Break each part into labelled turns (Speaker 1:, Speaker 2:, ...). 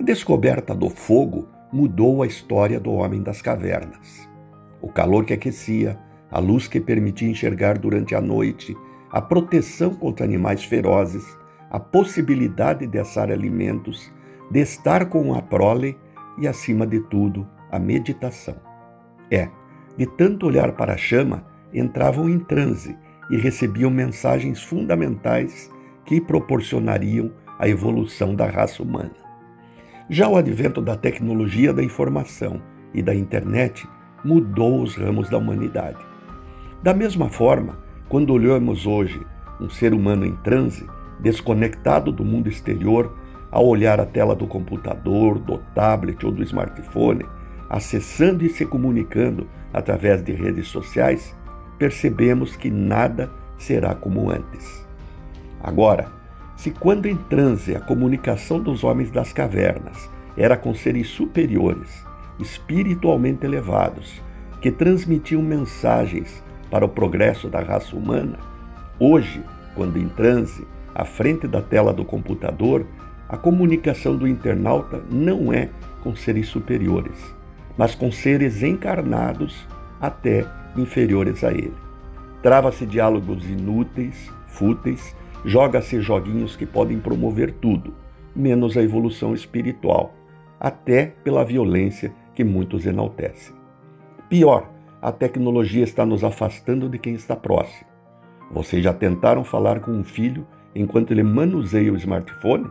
Speaker 1: A descoberta do fogo mudou a história do homem das cavernas. O calor que aquecia, a luz que permitia enxergar durante a noite, a proteção contra animais ferozes, a possibilidade de assar alimentos, de estar com a prole e, acima de tudo, a meditação. É, de tanto olhar para a chama, entravam em transe e recebiam mensagens fundamentais que proporcionariam a evolução da raça humana. Já o advento da tecnologia da informação e da internet mudou os ramos da humanidade. Da mesma forma, quando olhamos hoje um ser humano em transe, desconectado do mundo exterior, ao olhar a tela do computador, do tablet ou do smartphone, acessando e se comunicando através de redes sociais, percebemos que nada será como antes. Agora, se quando em transe a comunicação dos homens das cavernas era com seres superiores, espiritualmente elevados, que transmitiam mensagens para o progresso da raça humana, hoje, quando em transe, à frente da tela do computador, a comunicação do internauta não é com seres superiores, mas com seres encarnados até inferiores a ele. Trava-se diálogos inúteis, fúteis, joga-se joguinhos que podem promover tudo, menos a evolução espiritual, até pela violência que muitos enaltecem. Pior, a tecnologia está nos afastando de quem está próximo. Vocês já tentaram falar com um filho enquanto ele manuseia o smartphone?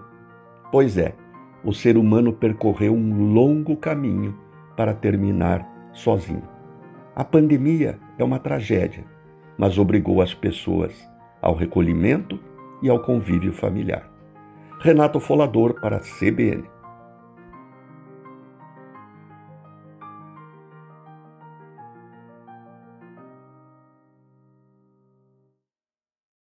Speaker 1: Pois é, o ser humano percorreu um longo caminho para terminar sozinho. A pandemia é uma tragédia, mas obrigou as pessoas ao recolhimento e ao convívio familiar. Renato Folador para a CBN.